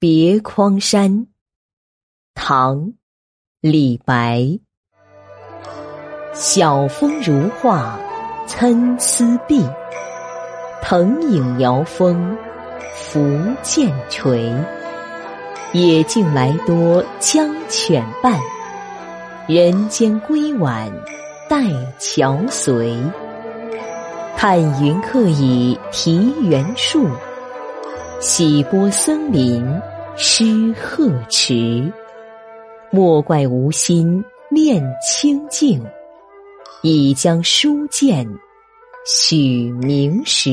别匡山，唐·李白。晓风如画参差碧，藤影摇风拂剑垂。野径来多江犬伴，人间归晚待樵随。看云客已题园树。洗波森林诗鹤池，莫怪无心恋清净，已将书剑许明时。